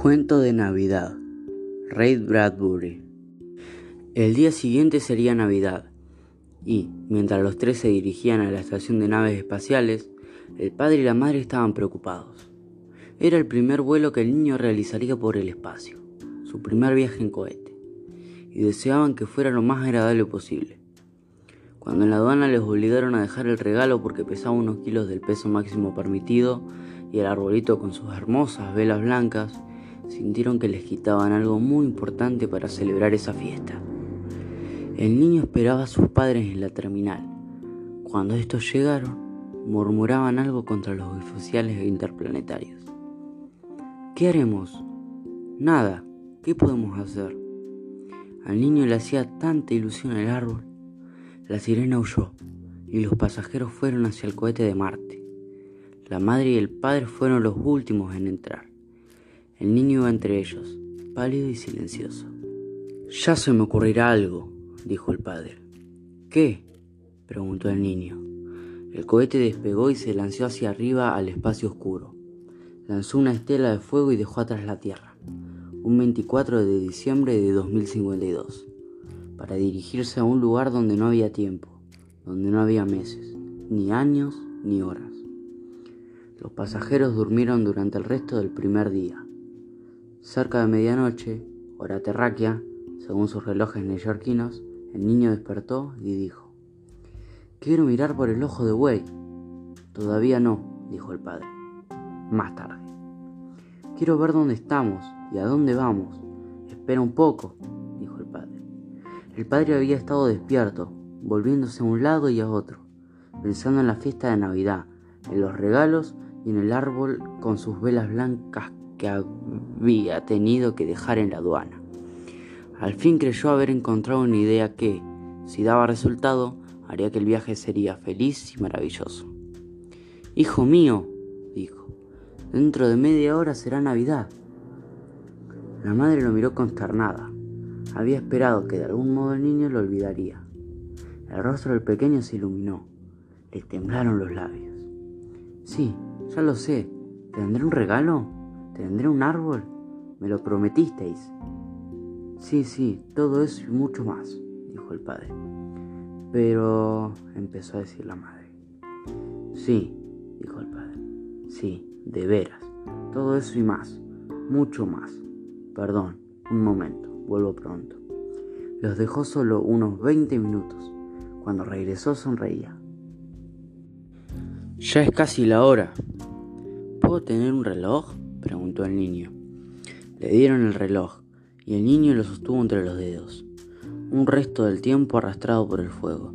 Cuento de Navidad. Ray Bradbury. El día siguiente sería Navidad, y, mientras los tres se dirigían a la estación de naves espaciales, el padre y la madre estaban preocupados. Era el primer vuelo que el niño realizaría por el espacio, su primer viaje en cohete, y deseaban que fuera lo más agradable posible. Cuando en la aduana les obligaron a dejar el regalo porque pesaba unos kilos del peso máximo permitido, y el arbolito con sus hermosas velas blancas, sintieron que les quitaban algo muy importante para celebrar esa fiesta. El niño esperaba a sus padres en la terminal. Cuando estos llegaron, murmuraban algo contra los oficiales interplanetarios. ¿Qué haremos? Nada. ¿Qué podemos hacer? Al niño le hacía tanta ilusión el árbol. La sirena huyó y los pasajeros fueron hacia el cohete de Marte. La madre y el padre fueron los últimos en entrar. El niño iba entre ellos, pálido y silencioso. Ya se me ocurrirá algo, dijo el padre. ¿Qué? preguntó el niño. El cohete despegó y se lanzó hacia arriba al espacio oscuro. Lanzó una estela de fuego y dejó atrás la Tierra, un 24 de diciembre de 2052, para dirigirse a un lugar donde no había tiempo, donde no había meses, ni años, ni horas. Los pasajeros durmieron durante el resto del primer día. Cerca de medianoche, hora terráquea, según sus relojes neoyorquinos, el niño despertó y dijo, Quiero mirar por el ojo de buey. Todavía no, dijo el padre. Más tarde. Quiero ver dónde estamos y a dónde vamos. Espera un poco, dijo el padre. El padre había estado despierto, volviéndose a un lado y a otro, pensando en la fiesta de Navidad, en los regalos y en el árbol con sus velas blancas que había tenido que dejar en la aduana. Al fin creyó haber encontrado una idea que, si daba resultado, haría que el viaje sería feliz y maravilloso. Hijo mío, dijo, dentro de media hora será Navidad. La madre lo miró consternada. Había esperado que de algún modo el niño lo olvidaría. El rostro del pequeño se iluminó. Le temblaron los labios. Sí, ya lo sé. ¿Tendré un regalo? ¿Tendré un árbol? Me lo prometisteis. Sí, sí, todo eso y mucho más, dijo el padre. Pero, empezó a decir la madre. Sí, dijo el padre. Sí, de veras. Todo eso y más. Mucho más. Perdón, un momento, vuelvo pronto. Los dejó solo unos 20 minutos. Cuando regresó sonreía. Ya es casi la hora. ¿Puedo tener un reloj? Preguntó el niño. Le dieron el reloj y el niño lo sostuvo entre los dedos. Un resto del tiempo arrastrado por el fuego,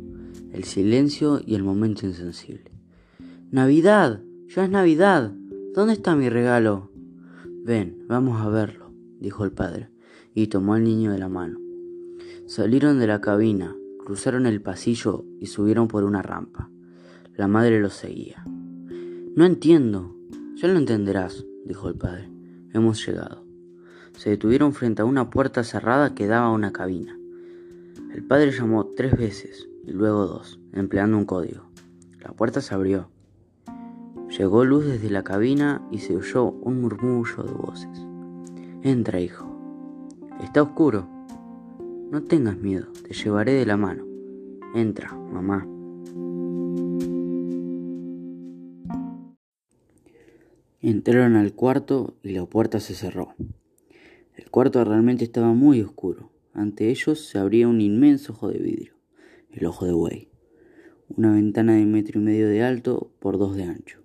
el silencio y el momento insensible. Navidad, ya es Navidad. ¿Dónde está mi regalo? Ven, vamos a verlo, dijo el padre, y tomó al niño de la mano. Salieron de la cabina, cruzaron el pasillo y subieron por una rampa. La madre los seguía. No entiendo. Ya lo entenderás, dijo el padre. Hemos llegado. Se detuvieron frente a una puerta cerrada que daba a una cabina. El padre llamó tres veces y luego dos, empleando un código. La puerta se abrió. Llegó luz desde la cabina y se oyó un murmullo de voces. Entra, hijo. Está oscuro. No tengas miedo, te llevaré de la mano. Entra, mamá. Entraron al cuarto y la puerta se cerró. El cuarto realmente estaba muy oscuro. Ante ellos se abría un inmenso ojo de vidrio, el ojo de buey, una ventana de metro y medio de alto por dos de ancho,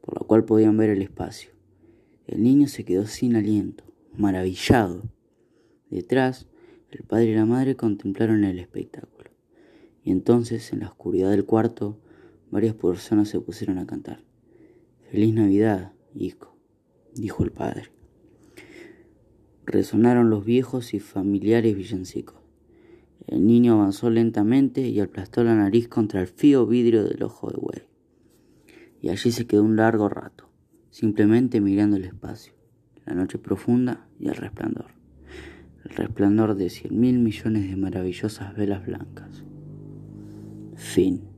por la cual podían ver el espacio. El niño se quedó sin aliento, maravillado. Detrás, el padre y la madre contemplaron el espectáculo. Y entonces, en la oscuridad del cuarto, varias personas se pusieron a cantar. Feliz Navidad, hijo, dijo el padre. Resonaron los viejos y familiares villancicos. El niño avanzó lentamente y aplastó la nariz contra el frío vidrio del ojo de buey. Y allí se quedó un largo rato, simplemente mirando el espacio, la noche profunda y el resplandor. El resplandor de cien mil millones de maravillosas velas blancas. Fin.